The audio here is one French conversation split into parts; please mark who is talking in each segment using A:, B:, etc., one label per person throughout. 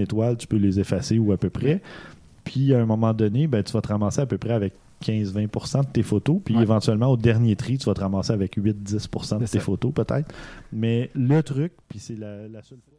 A: étoiles, tu peux les effacer ou à peu près. Puis à un moment donné, ben, tu vas te ramasser à peu près avec 15-20% de tes photos. Puis
B: Ouais.
A: éventuellement, au dernier tri, tu vas te ramasser avec 8-10% de tes
B: ça.
A: photos peut-être. Mais le truc, puis c'est la, la seule fois.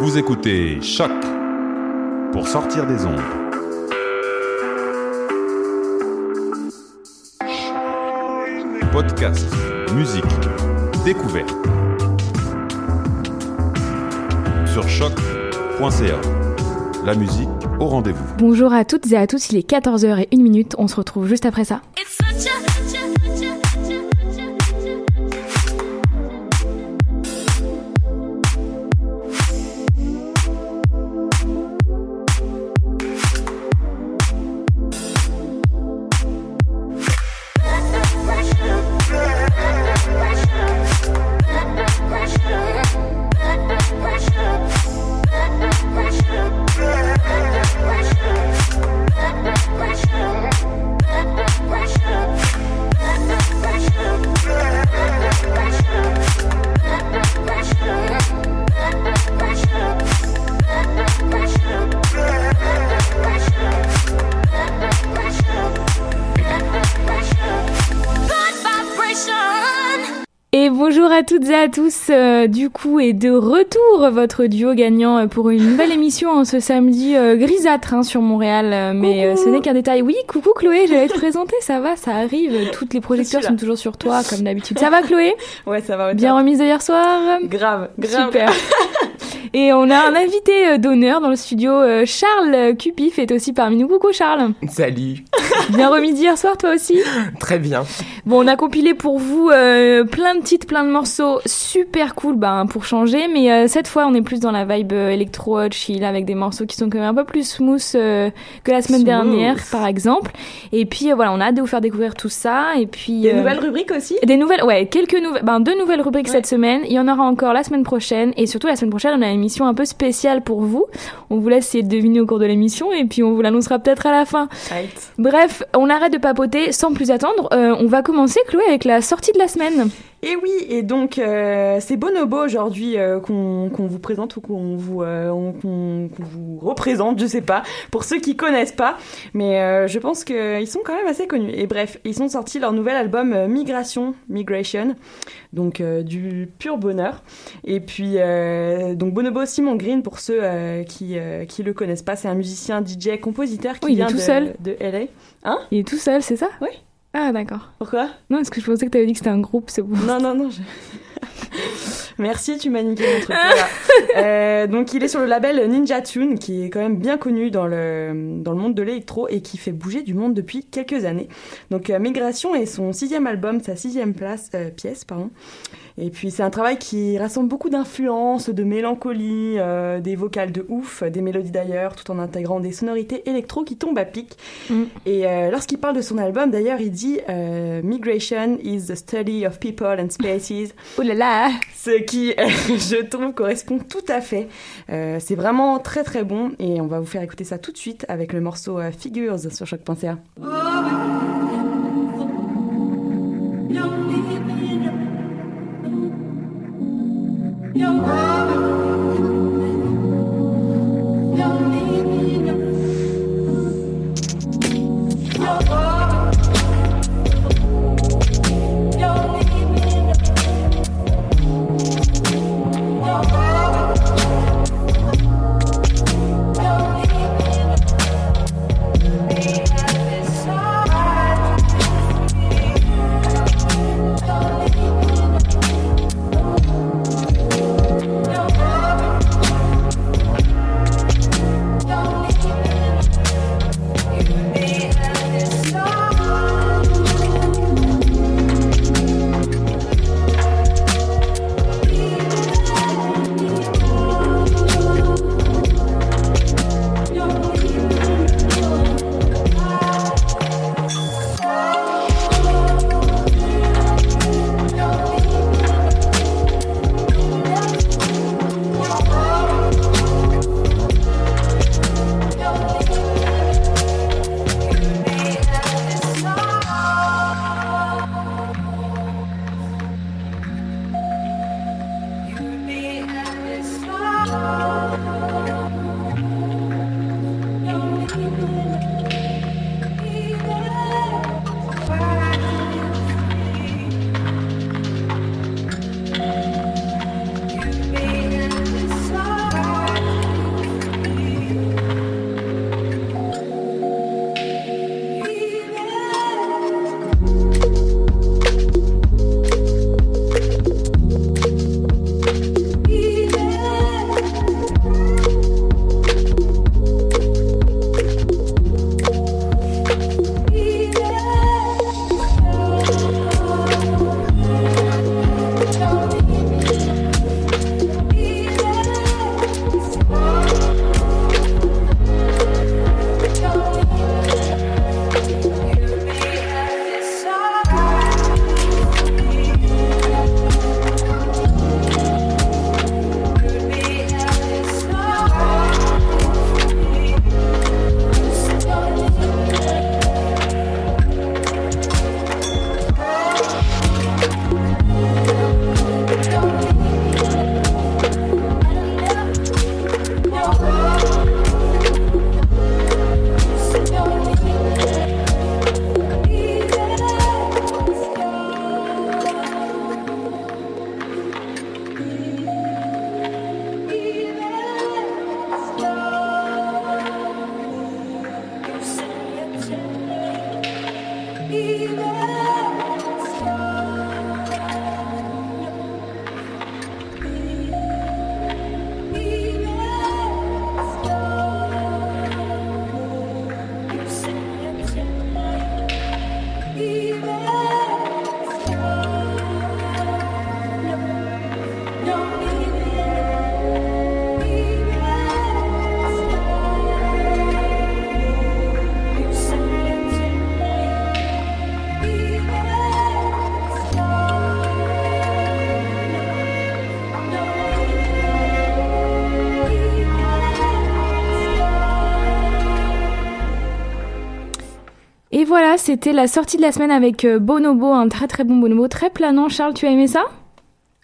C: Vous écoutez Choc pour sortir des ondes. Podcast, musique, découverte. Sur choc.ca. La musique au rendez-vous.
D: Bonjour à toutes et à tous, il est 14h01 on se retrouve juste après ça. Et bonjour à toutes et à tous, euh, du coup, et de retour votre duo gagnant euh, pour une nouvelle émission en ce samedi euh, grisâtre hein, sur Montréal. euh, mais ce n'est qu'un détail. Oui, coucou Chloé, j'allais te présenter, ça va, ça arrive. Toutes les projecteurs sont toujours sur toi, comme d'habitude. Ça va Chloé?
E: Ouais, ça va.
D: Bien remise de hier soir?
E: Grave, grave.
D: Super. Et on a un invité euh, d'honneur dans le studio, euh, Charles Cupif est aussi parmi nous. Coucou Charles.
B: Salut.
D: Bien remis d'hier soir toi aussi
B: Très bien.
D: Bon, on a compilé pour vous euh, plein de titres, plein de morceaux super cool ben, pour changer, mais euh, cette fois on est plus dans la vibe électro chill avec des morceaux qui sont quand même un peu plus smooth euh, que la semaine
E: Smooth.
D: dernière par exemple. Et puis euh, voilà, on a hâte de vous faire découvrir tout ça. Et puis
E: Des
D: euh,
E: nouvelles rubriques aussi?
D: des nouvelles, ouais, quelques nouvelles, ben deux nouvelles rubriques
E: Ouais.
D: cette semaine. Il y en aura encore la semaine prochaine et surtout la semaine prochaine on a une émission un peu spéciale pour vous. On vous laisse essayer de deviner au cours de l'émission et puis on vous l'annoncera peut-être à la fin.
E: Right.
D: Bref, on arrête de papoter sans plus attendre. Euh, on va commencer, Chloé, avec la sortie de la semaine.
E: Et oui, et donc euh, c'est Bonobo aujourd'hui euh, qu'on vous présente ou qu'on vous, euh, qu'on représente, je sais pas, pour ceux qui connaissent pas, mais je pense qu'ils sont quand même assez connus. Et bref, ils sont sortis leur nouvel album Migration, Migration, donc euh, du pur bonheur. Et puis euh, donc Bonobo Simon Green pour ceux euh, qui qui le connaissent pas, c'est un musicien DJ compositeur qui
D: Oui, il est
E: vient
D: tout
E: de,
D: seul.
E: de LA.
D: Il est tout seul, c'est ça?
E: Oui.
D: Ah, d'accord.
E: Pourquoi?
D: Non, parce que je pensais que tu avais dit que c'était un groupe, c'est bon.
E: Non, non, non. je- Merci, tu m'as niqué mon truc. voilà. Euh, donc, il est sur le label Ninja Tune, qui est quand même bien connu dans le, dans le monde de l'électro et qui fait bouger du monde depuis quelques années. Donc, euh, Migration est son sixième album, sa sixième place, euh, pièce, pardon. Et puis, c'est un travail qui rassemble beaucoup d'influences, de mélancolie, euh, des vocales de ouf, des mélodies d'ailleurs, tout en intégrant des sonorités électro qui tombent à pic.
D: Mm.
E: Et euh, lorsqu'il parle de son album, d'ailleurs, il dit euh, Migration is the study of people and spaces.
D: Oh là là
E: Ce qui, je trouve, correspond tout à fait. Euh, c'est vraiment très très bon et on va vous faire écouter ça tout de suite avec le morceau euh, Figures sur choc.ca.
F: Your mama.
D: C'était la sortie de la semaine avec euh, Bonobo, un très très bon Bonobo, très planant. Charles, tu as aimé ça?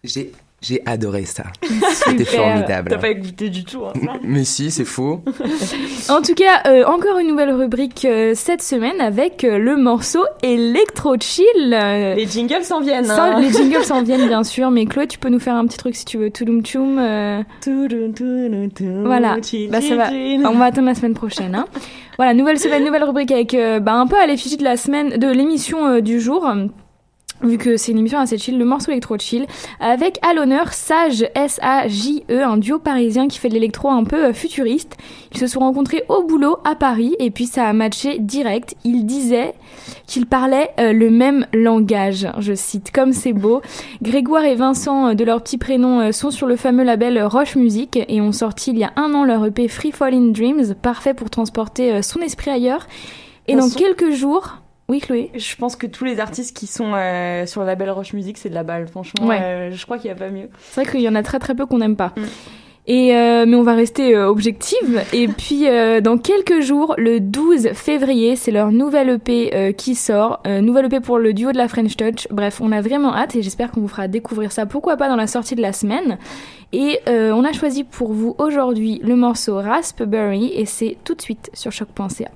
B: J'ai j'ai adoré ça. C'était formidable.
E: T'as pas écouté du tout. Hein.
B: Mais si, c'est faux.
D: En tout cas, euh, encore une nouvelle rubrique euh, cette semaine avec euh, le morceau Electro Chill.
E: Les jingles s'en viennent.
D: ça,
E: hein.
D: les jingles s'en viennent bien sûr, mais Chloé, tu peux nous faire un petit truc si tu veux. Touloum tchoum. Voilà. Bah, ça va. On va attendre la semaine prochaine. Hein. Voilà, nouvelle semaine, nouvelle rubrique avec euh, bah, un peu à l'effigie de la semaine, de l'émission euh, du jour. Vu que c'est une émission assez chill, le morceau électro chill, avec à l'honneur Sage, S-A-J-E, un duo parisien qui fait de l'électro un peu euh, futuriste. Ils se sont rencontrés au boulot à Paris et puis ça a matché direct. Ils disaient qu'ils parlaient euh, le même langage, je cite, comme c'est beau. Grégoire et Vincent, euh, de leur petit prénom, sont sur le fameux label Roche Music et ont sorti il y a un an leur EP Free Falling Dreams, parfait pour transporter son esprit ailleurs. Et dans quelques jours... Oui, Chloé
E: Je pense que tous les artistes qui sont euh, sur le label Roche Music, c'est de la balle. Franchement,
D: Ouais.
E: euh, je crois qu'il n'y a pas mieux.
D: C'est vrai qu'il y en a très très peu qu'on n'aime pas.
E: Mm.
D: Et euh, mais on va rester objective. Et puis dans quelques jours, le 12 février, c'est leur nouvelle EP qui sort. Nouvelle EP pour le duo de la French Touch. Bref, on a vraiment hâte et j'espère qu'on vous fera découvrir ça. Pourquoi pas dans la sortie de la semaine. Et on a choisi pour vous aujourd'hui le morceau Raspberry et c'est tout de suite sur choc.ca.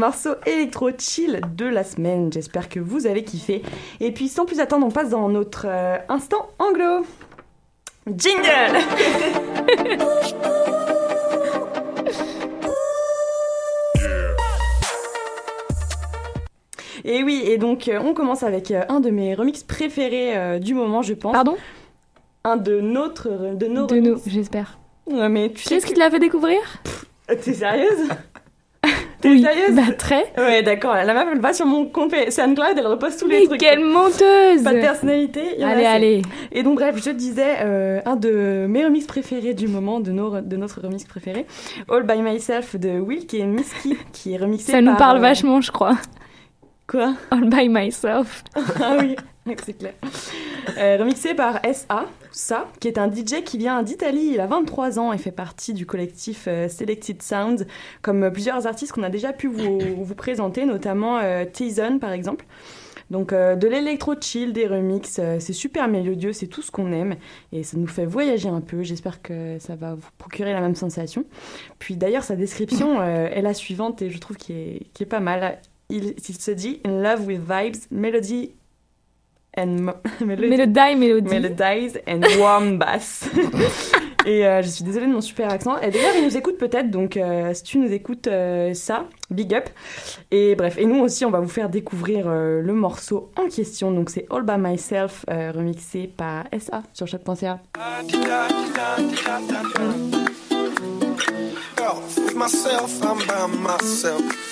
E: morceau électro chill de la semaine. J'espère que vous avez kiffé. Et puis sans plus attendre, on passe dans notre euh, instant anglo. Jingle Et oui, et donc euh, on commence avec euh, un de mes remixes préférés du moment, je pense.
D: Pardon?
E: Un de notre, de nos
D: De nous, j'espère.
E: Ouais, mais tu
D: Qui
E: sais
D: est-ce qui te l'a fait découvrir?
E: T'es sérieuse? T'es
D: Oui,
E: sérieuse
D: bah très.
E: Ouais, d'accord. La meuf, elle va sur mon compte SoundCloud, elle repose tous les
D: Mais
E: trucs.
D: quelle menteuse
E: Pas de personnalité. y en
D: Allez, allez.
E: Et donc, bref, je disais, euh, un de mes remixes préférés du moment, de, nos, de notre remix préféré, All By Myself de Wilk et Misky, qui est remixé
D: Ça nous
E: par,
D: parle
E: euh,
D: vachement, je crois.
E: Quoi?
D: All by myself.
E: Ah oui, c'est clair. Euh, remixé par SA, ça, qui est un DJ qui vient d'Italie. Il a 23 ans et fait partie du collectif euh, Selected Sound, comme euh, plusieurs artistes qu'on a déjà pu vous, présenter, notamment euh, T-Zone par exemple. Donc de l'électro chill, des remixes, c'est super mélodieux, c'est tout ce qu'on aime et ça nous fait voyager un peu. J'espère que ça va vous procurer la même sensation. Puis d'ailleurs sa description est la suivante et je trouve qu'il est pas mal. Il, il se dit In love with vibes, melody and melody-
D: Mélodie, mélodie.
E: melodies and warm bass. Et euh, je suis désolée de mon super accent. Et d'ailleurs, il nous écoute peut-être, donc euh, si tu nous écoutes euh, ça, big up. Et bref, et nous aussi, on va vous faire découvrir euh, le morceau en question. Donc c'est All By Myself, euh, remixé par SA sur choc.ca.
F: With myself, I'm by myself.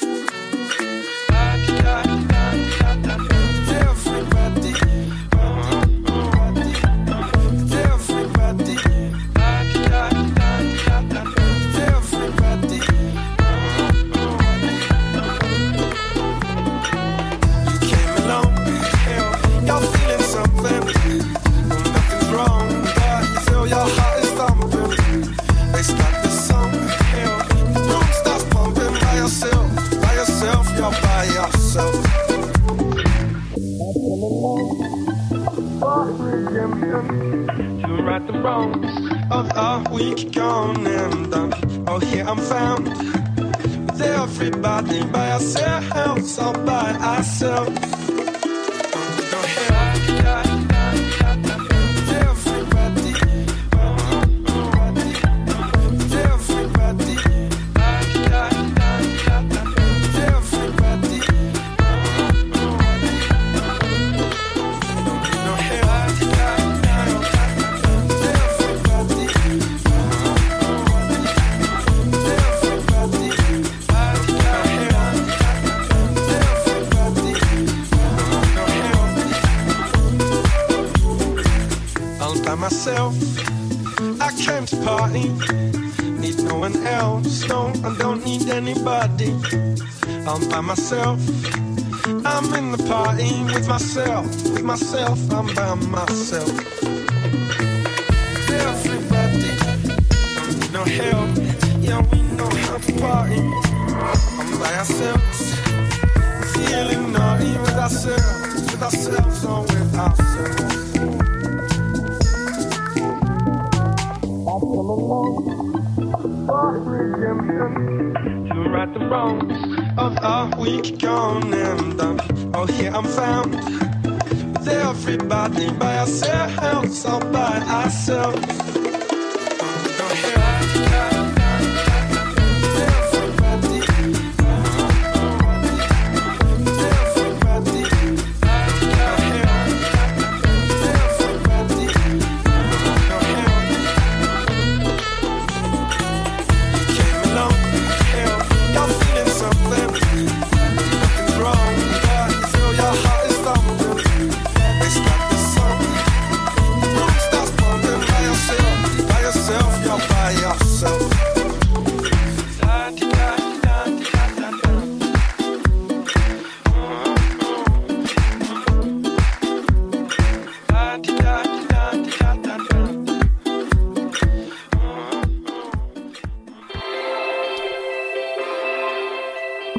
F: Right the of our week gone and. Oh, here I'm found with everybody by ourselves, all by ourselves.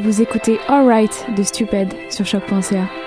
D: Vous écoutez Alright de Stupid sur choc.ca.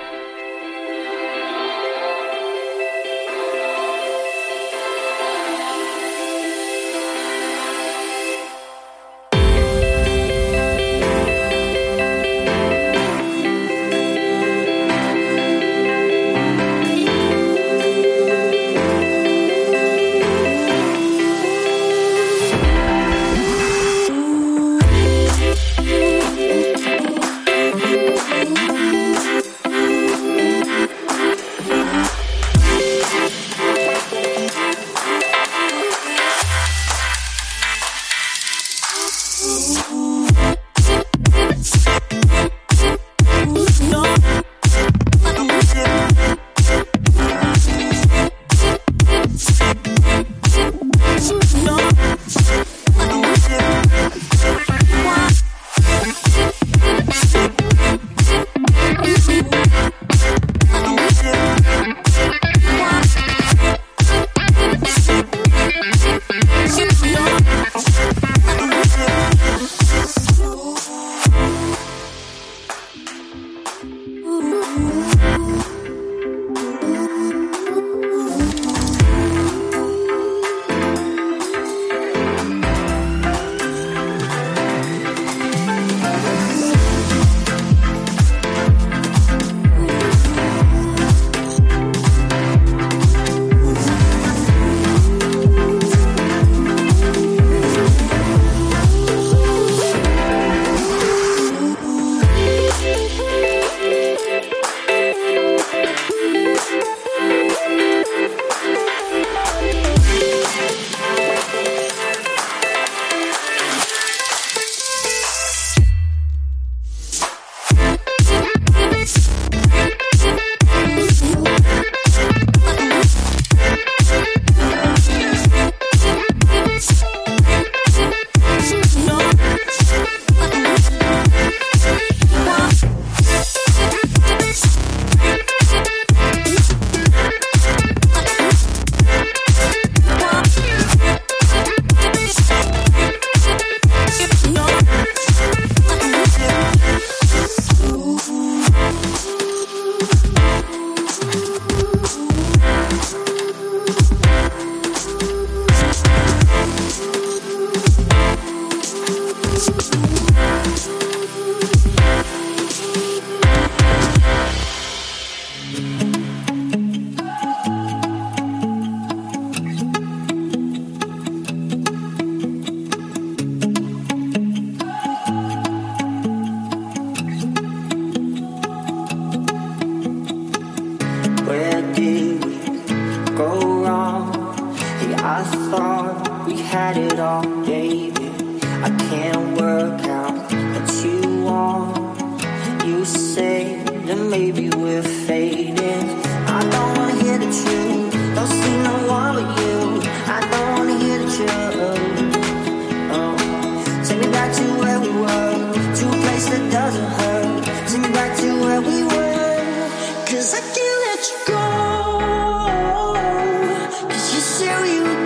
G: Cause you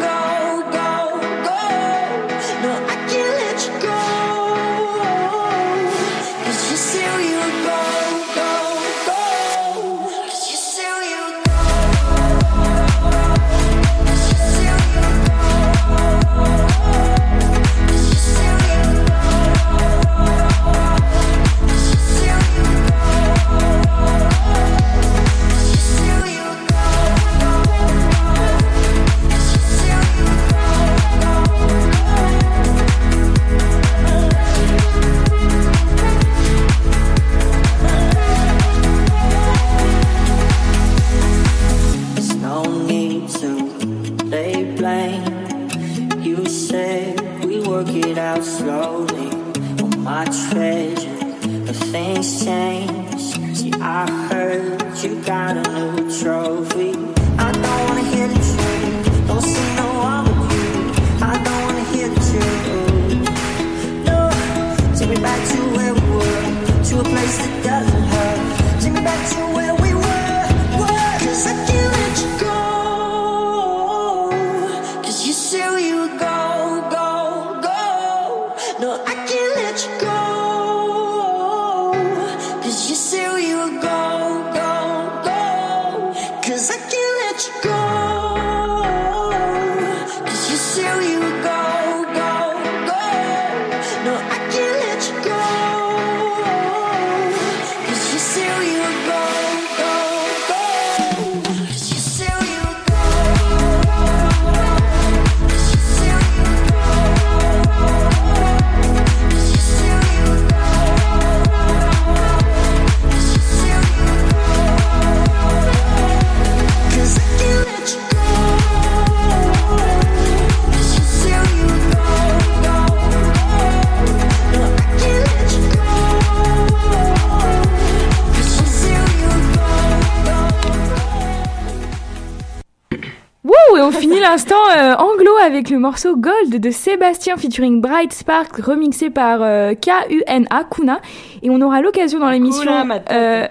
D: avec le morceau Gold de Sébastien featuring Bright Spark remixé par euh, K-U-N-A, Kuna. Et on aura l'occasion dans l'émission... Euh,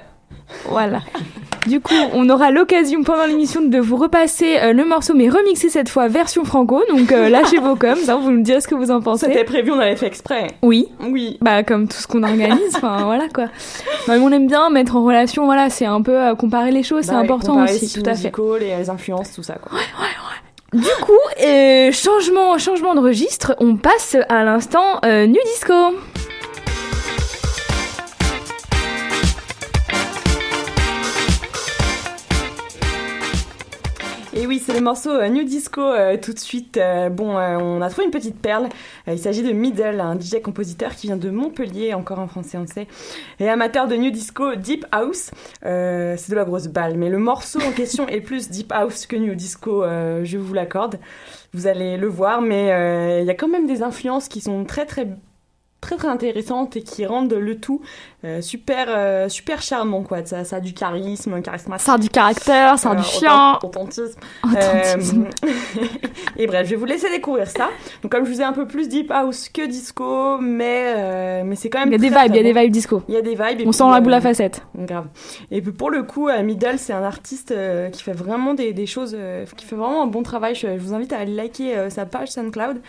D: voilà. Du coup, on aura l'occasion pendant l'émission de vous repasser euh, le morceau, mais remixé cette fois version franco. Donc euh, lâchez vos coms, hein, vous me direz ce que vous en
E: C'était
D: pensez.
E: prévu, on avait fait exprès.
D: Oui,
E: Oui.
D: bah comme tout ce qu'on organise, enfin voilà quoi. Non, mais on aime bien mettre en relation, voilà, c'est un peu euh, comparer les choses, c'est
E: Bah,
D: important aussi, tout à fait.
E: musicaux, les, les influences, tout ça, quoi.
D: Du coup, euh, changement, changement de registre, on passe à l'instant euh, nu disco.
E: C'est le morceau euh, New Disco euh, tout de suite. Euh, bon, on a trouvé une petite perle. Il s'agit de Middle, un DJ-compositeur qui vient de Montpellier, encore en français, on le sait, et amateur de New Disco Deep House. C'est de la grosse balle, mais le morceau en question est plus Deep House que New Disco, je vous l'accorde. Vous allez le voir, mais il y a quand même des influences qui sont très très très très intéressantes et qui rendent le tout euh, super euh, super charmant quoi ça, ça a du charisme charismatique
D: Ça a du caractère, ça a
E: euh,
D: du chien.
E: authentisme
D: Authentisme.
E: euh, et bref, je vais vous laisser découvrir ça. Donc comme je vous ai un peu plus deep house que disco, mais mais c'est quand même
D: Il y a des vibes, il y a des vibes disco.
E: Il y a des vibes.
D: On
E: puis,
D: sent la boule à facette.
E: Grave. Et puis pour le coup, Middle, c'est un artiste qui fait vraiment des, des choses, qui fait vraiment un bon travail. Je, je vous invite à aller liker sa page SoundCloud.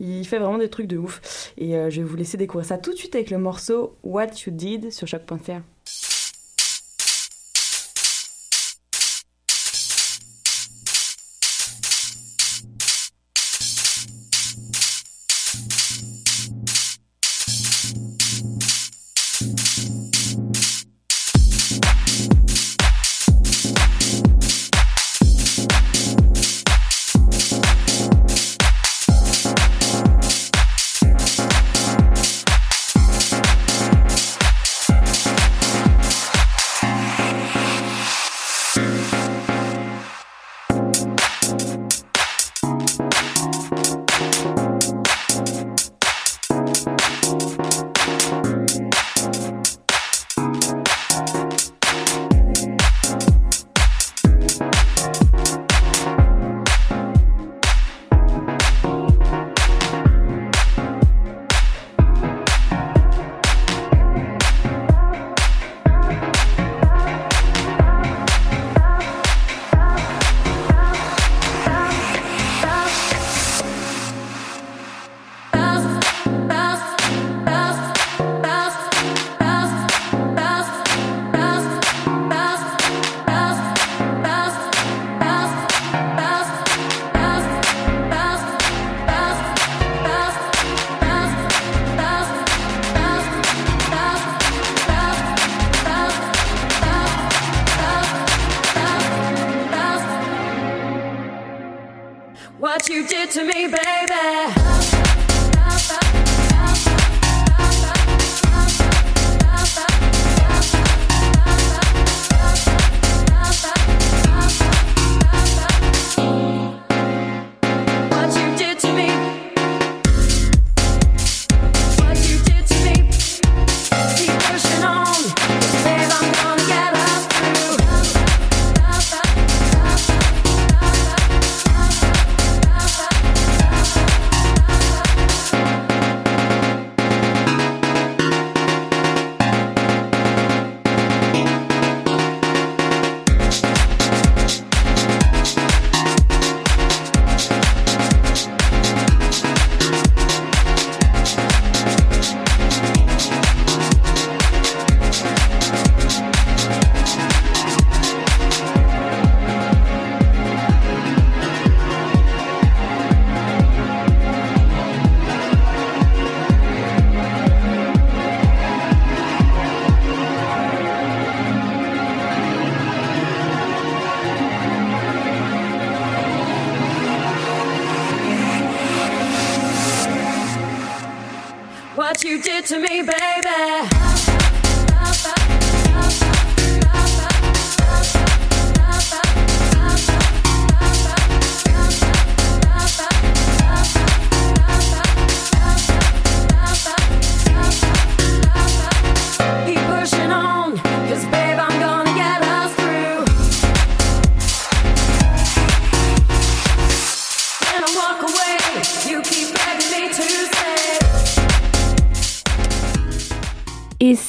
E: Il fait vraiment des trucs de ouf. Et je vais vous laisser découvrir ça tout de suite avec le morceau What You Did sur choc.fr.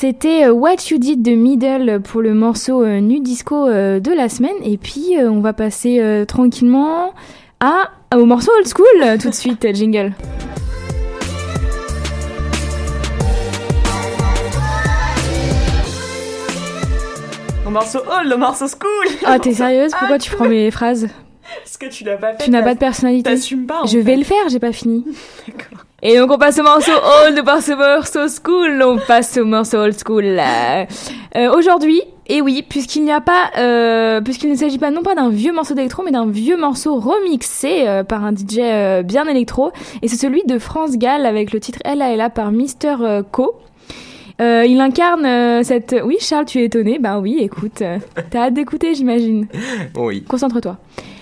D: c'était euh, What You Did de Middle pour le morceau euh, Nu Disco euh, de la semaine. Et puis on va passer tranquillement à, au morceau Old School tout de suite, jingle.
E: Le morceau old, le morceau school.
D: Ah, t'es sérieuse? Pourquoi tu prends mes phrases?
E: Parce que tu l'as pas fait.
D: Tu n'as pas de personnalité.
E: T'assumes pas. en
D: Je
E: fait.
D: vais le faire, j'ai pas fini. Et donc on passe au morceau old, on passe au morceau school, on passe au morceau old school. Euh, Aujourd'hui, et oui, puisqu'il n'y a pas, euh, puisqu'il ne s'agit pas non pas d'un vieux morceau d'électro, mais d'un vieux morceau remixé euh, par un DJ euh, bien électro, et c'est celui de France Gall avec le titre Ella Ella par Mister Co. Il incarne cette. Oui, Charles, tu es étonné. Ben oui, écoute, t'as hâte d'écouter, j'imagine.
B: Oui.
D: Concentre-toi.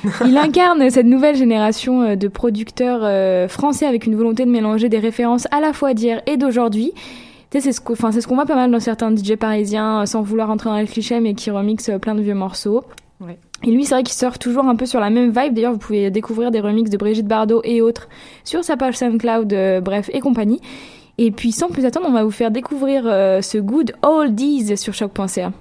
D: Il incarne cette nouvelle génération euh, de producteurs euh, français avec une volonté de mélanger des références à la fois d'hier et d'aujourd'hui. C'est ce qu'on ce qu'on voit pas mal dans certains DJ parisiens, euh, sans vouloir entrer dans les clichés, mais qui remixent plein de vieux morceaux.
E: Ouais.
D: Et lui, c'est vrai qu'il surfe toujours un peu sur la même vibe. D'ailleurs, vous pouvez découvrir des remixes de Brigitte Bardot et autres sur sa page SoundCloud, euh, bref, et compagnie. Et puis, sans plus attendre, on va vous faire découvrir euh, ce Good Oldies sur choc.ca.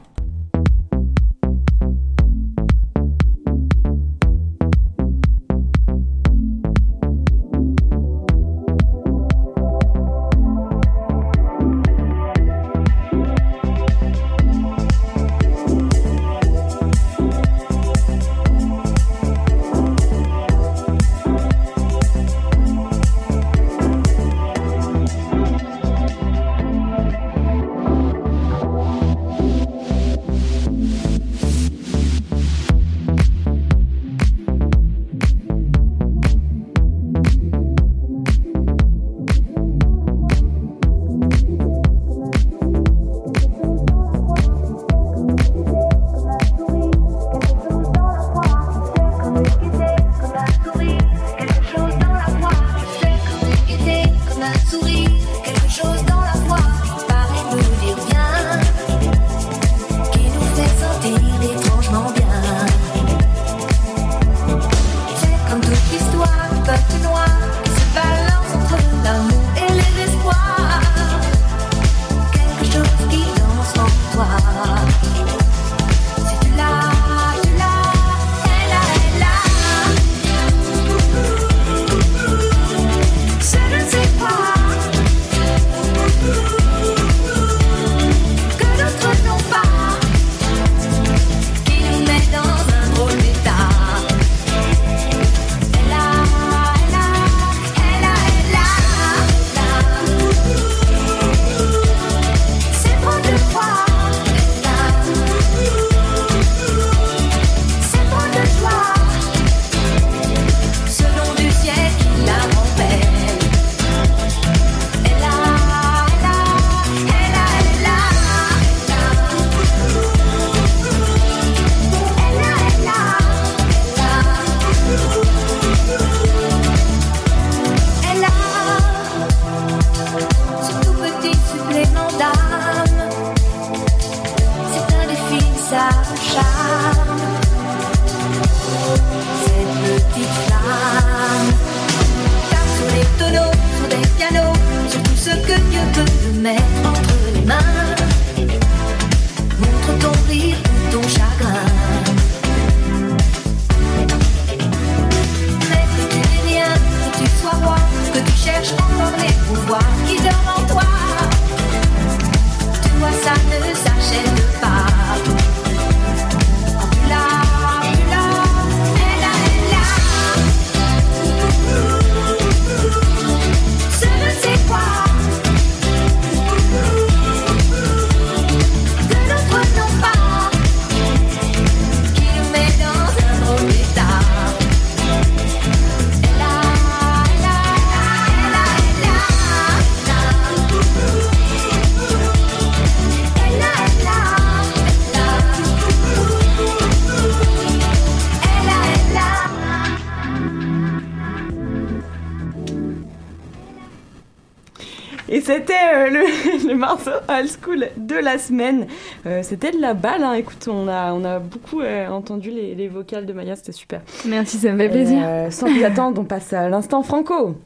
E: old school de la semaine. Euh, c'était de la balle, hein. écoute, on a, on a beaucoup euh, entendu les, les vocales de Maya, c'était super.
D: Merci, ça me fait plaisir.
E: euh, sans plus attendre, on passe à l'instant franco.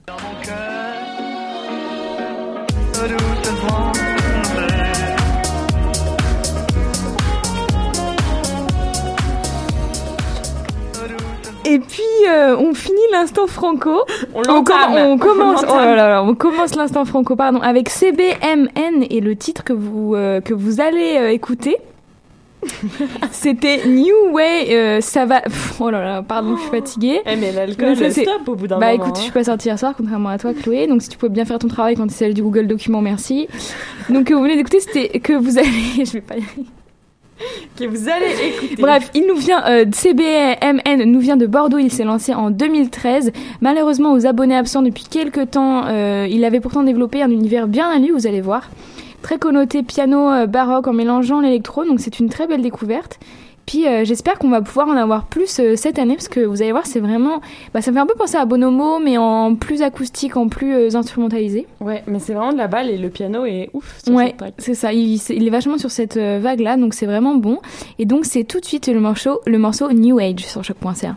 D: Et puis euh, on finit l'instant franco.
E: On
D: On, com-
E: l'entame.
D: on commence,
E: On
D: oh
E: l'entame.
D: là là, on commence l'instant franco, pardon, avec CBMN et le titre que vous euh, que vous allez euh, écouter. C'était New Way, ça va. Pff, Oh là là, pardon, je suis fatiguée.
E: Eh mais l'alcool,
D: c'est-
E: stop au bout d'un
D: Bah
E: moment.
D: écoute, je
E: hein.
D: suis pas sortie hier soir, contrairement à toi, Chloé. Donc si tu pouvais bien faire ton travail quand tu celle du Google Document, merci. Donc que vous venez d'écouter, c'était que vous allez. je vais pas y arriver.
E: Que vous allez écouter.
D: Bref, il nous vient euh, nous vient de Bordeaux. Il s'est lancé en 2013. Malheureusement, aux abonnés absents depuis quelques temps, euh, il avait pourtant développé un univers bien à lui. Vous allez voir, très connoté piano euh, baroque en mélangeant l'électro. Donc c'est une très belle découverte. Puis euh, j'espère qu'on va pouvoir en avoir plus euh, cette année parce que vous allez voir, c'est vraiment, bah, ça me fait un peu penser à Bonomo, mais en plus acoustique, en plus euh, instrumentalisé.
E: Ouais, mais c'est vraiment de la balle et le piano est ouf sur
D: Ouais, c'est ça. Il, c'est- il est vachement sur cette euh, vague-là, donc c'est vraiment bon. Et donc c'est tout de suite le morceau, le morceau New Age sur choc.ca.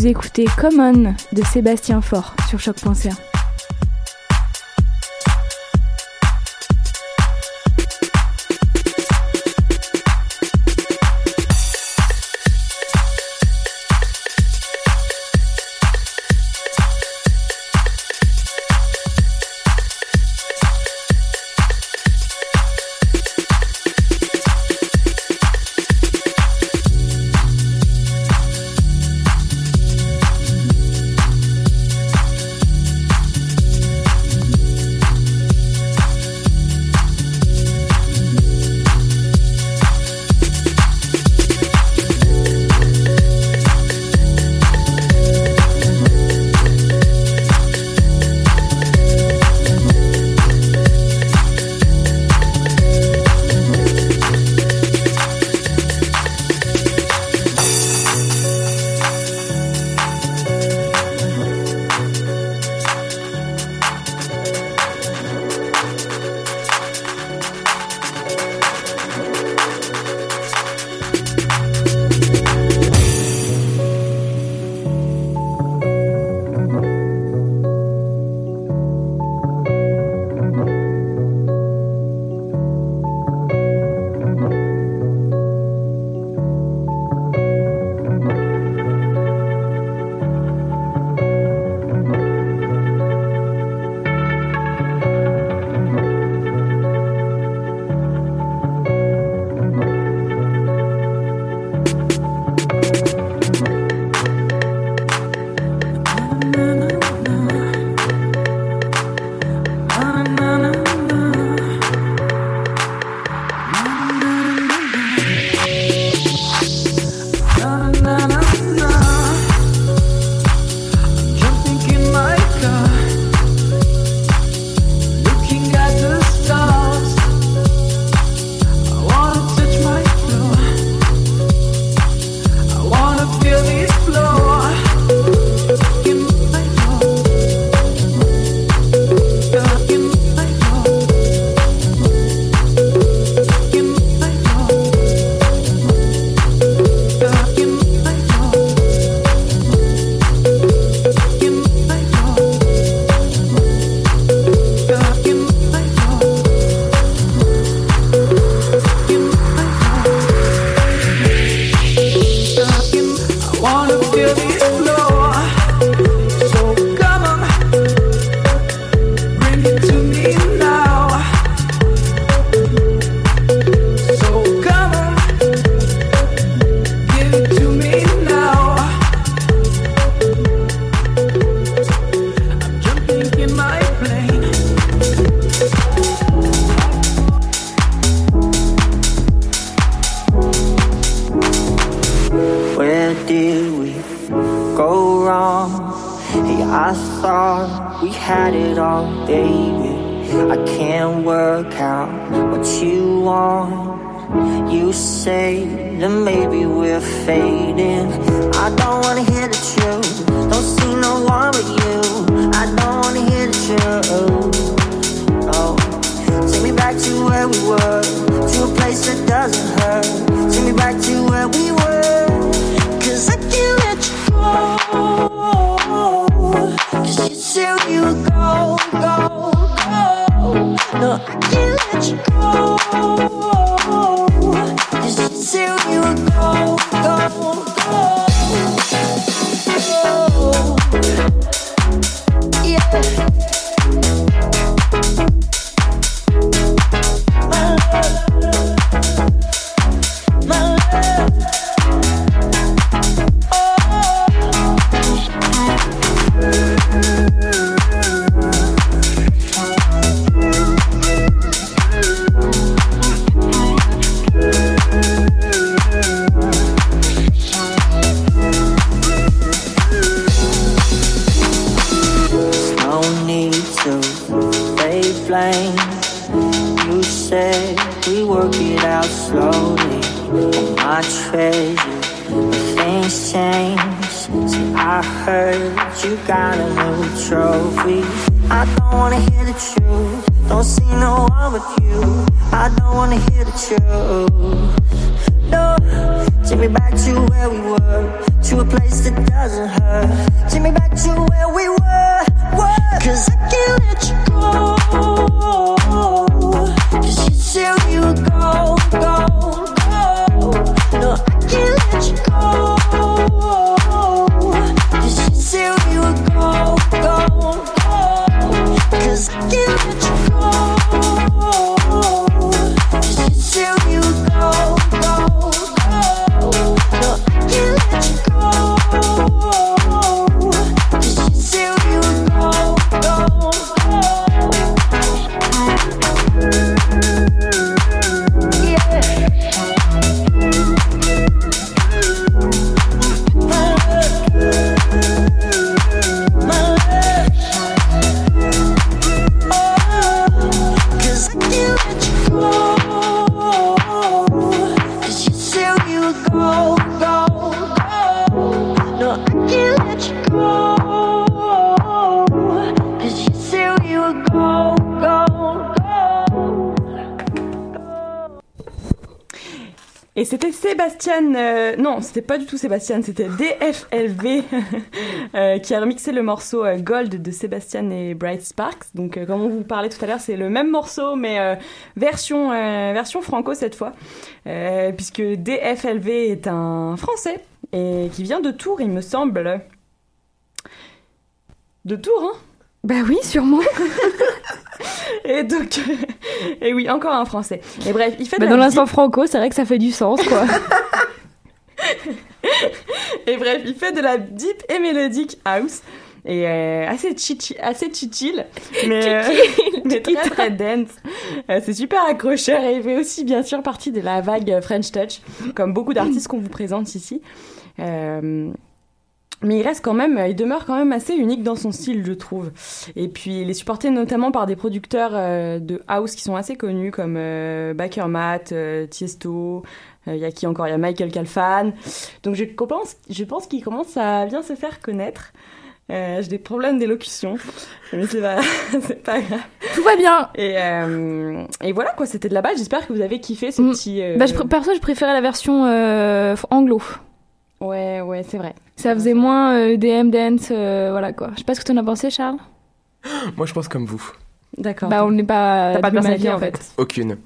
G: Vous écoutez Common de Sébastien Faure sur choc.ca. you
E: euh, non, c'était pas du tout Sébastien, c'était DFLV euh, qui a remixé le morceau euh, Gold de Sébastien et Bright Sparks. Donc, euh, comme on vous parlait tout à l'heure, c'est le même morceau, mais version, version franco cette fois, puisque DFLV est un Français et qui vient de Tours, il me semble. De Tours, hein?
D: Bah oui, sûrement.
E: Et donc, et oui, encore un Français. Et bref, il fait de
D: Bah, dans l'instant franco, c'est vrai que ça fait du sens, quoi.
E: Et bref, il fait de la deep et mélodique house. Et euh, assez chichi, assez chill, mais, euh, mais très très dense. Euh, c'est super accrocheur et il fait aussi bien sûr partie de la vague French Touch, comme beaucoup d'artistes qu'on vous présente ici. Mais il reste quand même, il demeure quand même assez unique dans son style, je trouve. Et puis il est supporté notamment par des producteurs de house qui sont assez connus comme Baker Matt, Tiesto. Euh, Il y a qui encore? Il y a Michael Calfan. Donc je pense, je pense qu'il commence à bien se faire connaître. Euh, J'ai des problèmes d'élocution, mais c'est pas, grave.
D: Tout va bien.
E: Et, euh, et voilà quoi, c'était de la base. J'espère que vous avez kiffé ce
D: Mm.
E: petit. euh,
D: Bah, je, perso, je préférais la version euh, anglo.
E: Ouais, ouais, c'est vrai.
D: Ça faisait moins euh, DM dance, euh, voilà quoi. Je sais pas ce que t'en as pensé, Charles.
B: Moi, je pense comme vous.
E: D'accord.
D: Bah, on n'est pas.
E: T'as pas de personnalité en fait.
B: Aucune.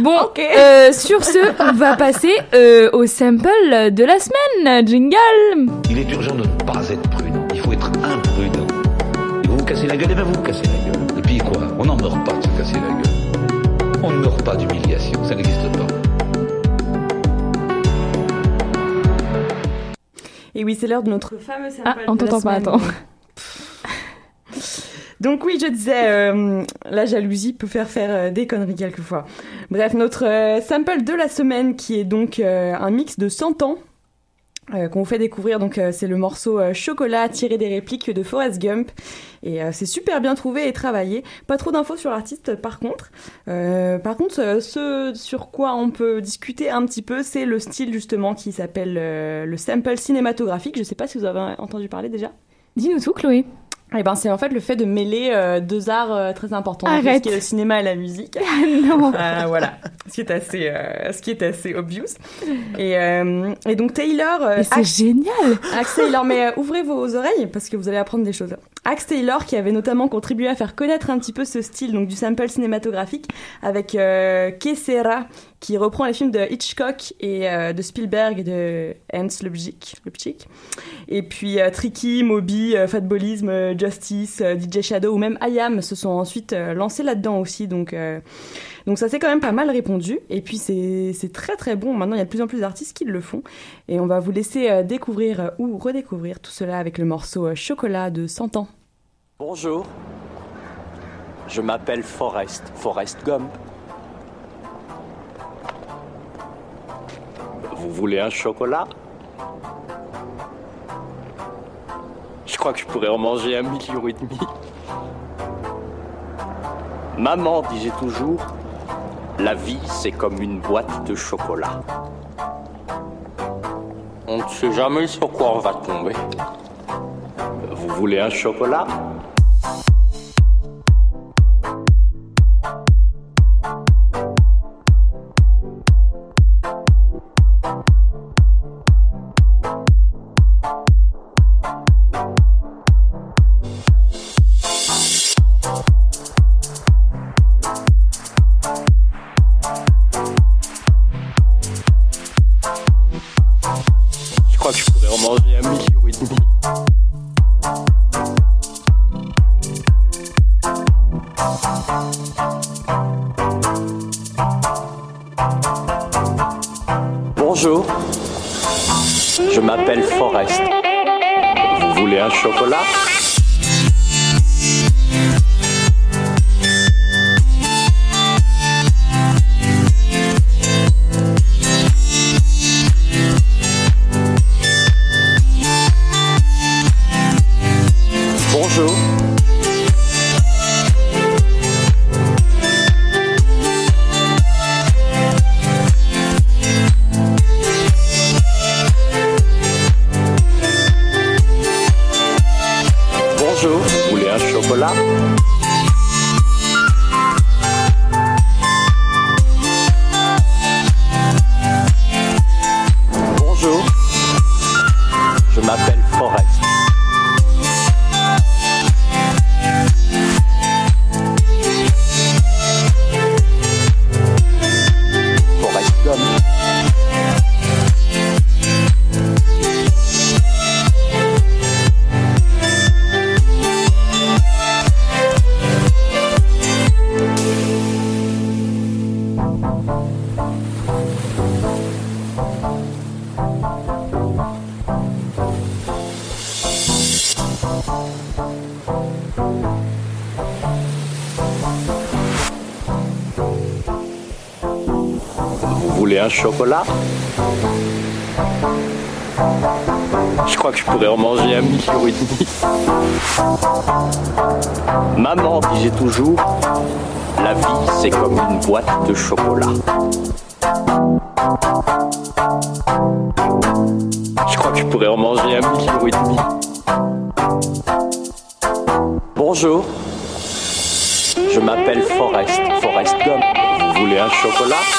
D: Bon,
E: Ok.
D: euh, sur ce, on va passer euh, au sample de la semaine. Jingle.
H: Il est urgent de ne pas être prudent. Il faut être imprudent. Et vous vous cassez la gueule, et bien vous vous cassez la gueule. Et puis quoi? On n'en meurt pas de se casser la gueule. On ne meurt pas d'humiliation, ça n'existe pas.
E: Et oui, c'est l'heure de notre fameux sample.
D: Ah, on t'entend pas, attends.
E: Donc oui, je disais, euh, la jalousie peut faire faire euh, des conneries quelquefois. Bref, notre euh, sample de la semaine qui est donc un mix de 100 ans qu'on vous fait découvrir. Donc c'est le morceau Chocolat tiré des répliques de Forrest Gump. Et c'est super bien trouvé et travaillé. Pas trop d'infos sur l'artiste par contre. Par contre, ce sur quoi on peut discuter un petit peu, c'est le style justement qui s'appelle le sample cinématographique. Je sais pas si vous avez entendu parler déjà.
D: Dis-nous tout, Chloé.
E: Eh ben, c'est en fait le fait de mêler euh, deux arts euh, très importants,
D: Arrête.
E: ce qui est le cinéma et la musique.
D: non.
E: Euh, voilà, ce qui est assez, ce qui est assez obvious. Et, et donc Taylor,
D: c'est génial.
E: Axe Taylor, mais ouvrez vos oreilles parce que vous allez apprendre des choses. Axe Taylor qui avait notamment contribué à faire connaître un petit peu ce style donc du sample cinématographique avec euh, qui reprend les films de Hitchcock et euh, de Spielberg et de Hans. Lubitsch. Et puis euh, Tricky, Moby, euh, euh, Justice, euh, DJ Shadow ou même IAM se sont ensuite lancés là-dedans aussi. Donc, donc ça s'est quand même pas mal répondu. Et puis c'est très très bon. Maintenant, il y a de plus en plus d'artistes qui le font. Et on va vous laisser euh, découvrir euh, ou redécouvrir tout cela avec le morceau euh, Chocolat de 100 ans.
I: Bonjour. Je m'appelle Forrest, Forrest Gump. Vous voulez un chocolat? Je crois que je pourrais en manger un million et demi. Maman disait toujours, la vie c'est comme une boîte de chocolat. On ne sait jamais sur quoi on va tomber. Vous voulez un chocolat? Bonjour, vous voulez un chocolat chocolat Je crois que je pourrais en manger un million et demi. Maman disait toujours, la vie c'est comme une boîte de chocolat. Je crois que je pourrais en manger un million et demi. Bonjour, je m'appelle Forrest, Forrest Gump. Vous voulez un chocolat?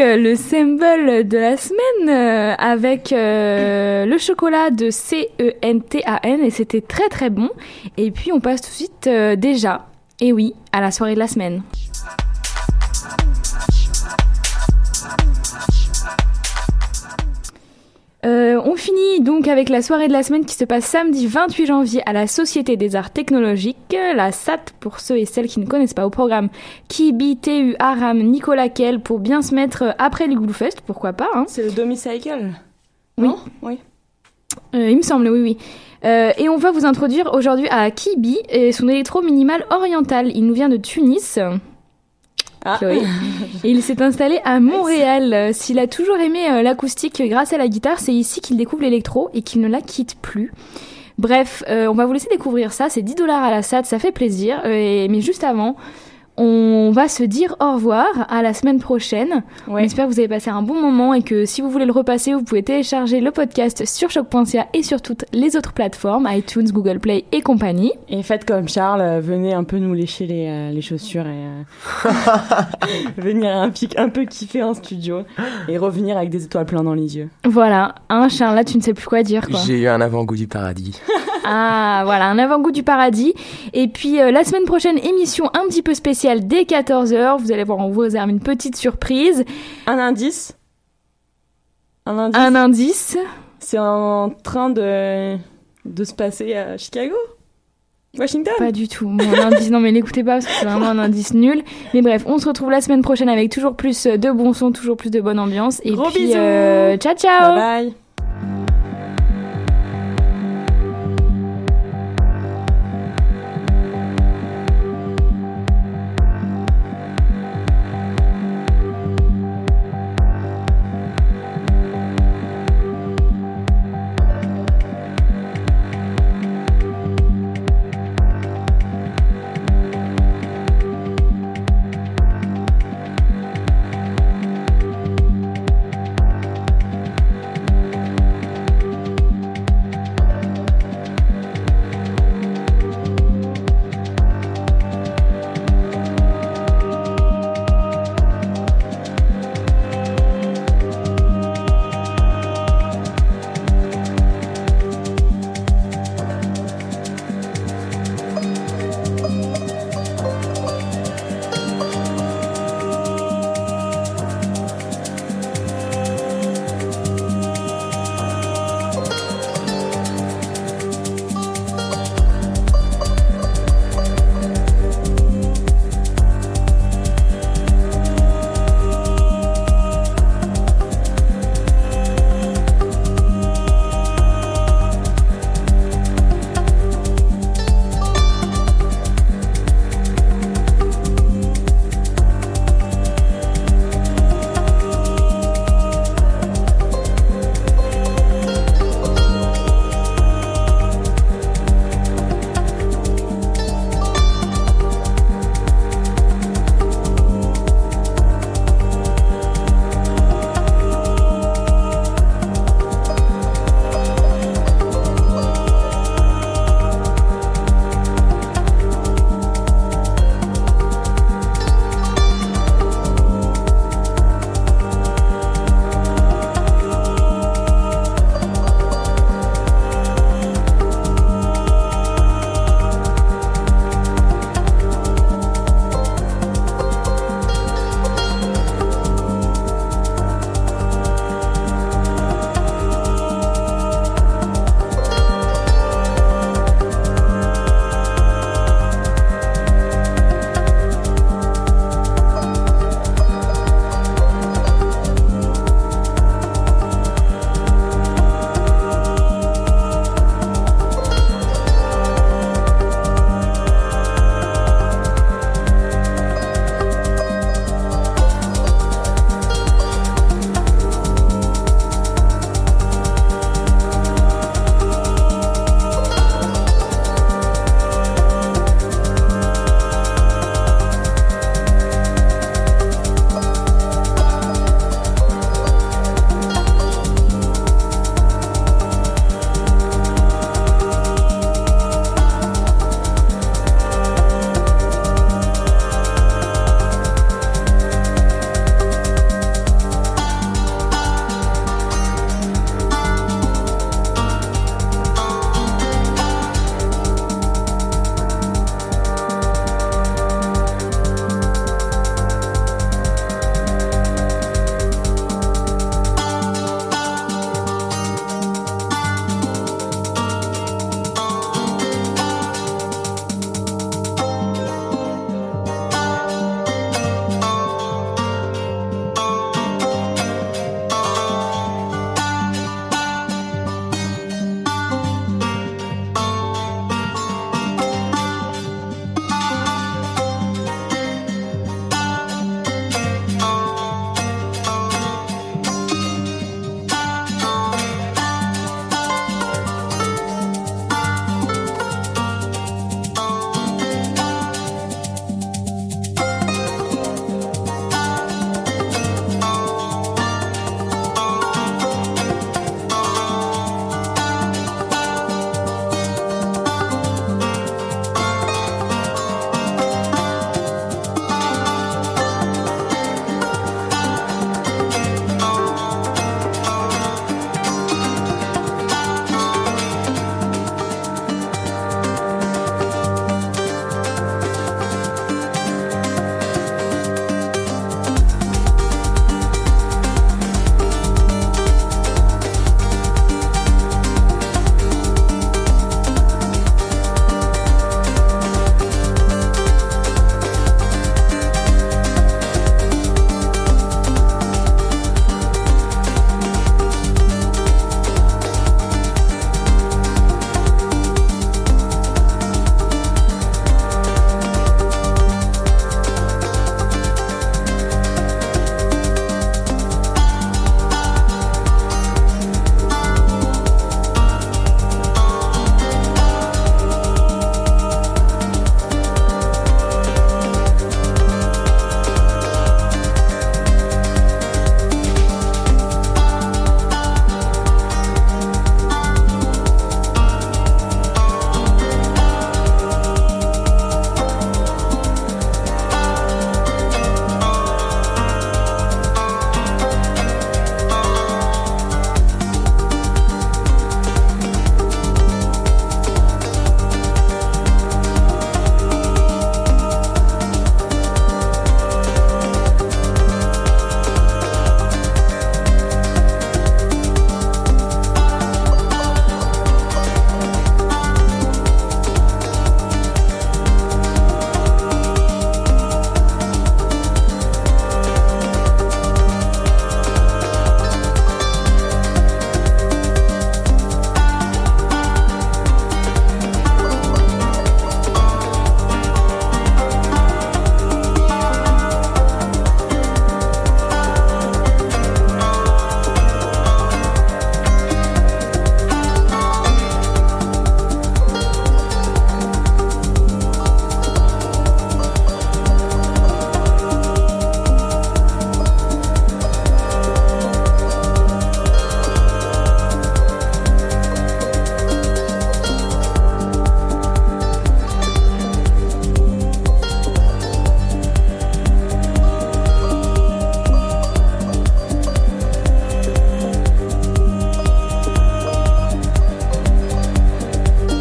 D: Le symbole de la semaine euh, avec euh, le chocolat de C-E-N-T-A-N et c'était très très bon. Et puis on passe tout de suite euh, déjà, et oui, à la soirée de la semaine. Euh, on finit donc avec la soirée de la semaine qui se passe samedi 28 janvier à la Société des Arts Technologiques, la SAT pour ceux et celles qui ne connaissent pas au programme Kibi, TU, Aram, Nicolas Kell pour bien se mettre après les Glouffest, pourquoi pas. Hein.
E: C'est le Domicycle
D: Oui.
E: Non? Oui.
D: Euh, il me semble, oui, oui. Euh, et on va vous introduire aujourd'hui à Kibi et son électro minimal oriental. Il nous vient de Tunis.
E: Ah.
D: Chloé. Et il s'est installé à Montréal. S'il a toujours aimé euh, l'acoustique grâce à la guitare, c'est ici qu'il découvre l'électro et qu'il ne la quitte plus. Bref, euh, on va vous laisser découvrir ça. C'est 10 dollars à la SAT, ça fait plaisir. Euh, et- mais juste avant, On va se dire au revoir à la semaine prochaine. On
E: Ouais.
D: espère que vous avez passé un bon moment et que si vous voulez le repasser, vous pouvez télécharger le podcast sur choc.ca et sur toutes les autres plateformes, iTunes, Google Play et compagnie.
E: Et faites comme Charles, euh, venez un peu nous lécher les, euh, les chaussures et euh, venir un, pic, un peu kiffer en studio et revenir avec des étoiles plein dans les yeux.
D: Voilà, un Charles, là tu ne sais plus quoi dire.
B: J'ai eu un avant-goût du paradis.
D: Ah, voilà, un avant-goût du paradis. Et puis euh, la semaine prochaine, émission un petit peu spéciale dès 14h. Vous allez voir, on vous réserve une petite surprise.
E: Un indice Un indice
D: Un indice.
E: C'est en train de, de se passer à Chicago? Washington?
D: Pas du tout. Mon indice, non mais l'écoutez pas parce que c'est vraiment un indice nul. Mais bref, on se retrouve la semaine prochaine avec toujours plus de bons sons, toujours plus de bonne ambiance. Et
E: Gros
D: puis,
E: bisous.
D: euh, ciao ciao
E: Bye bye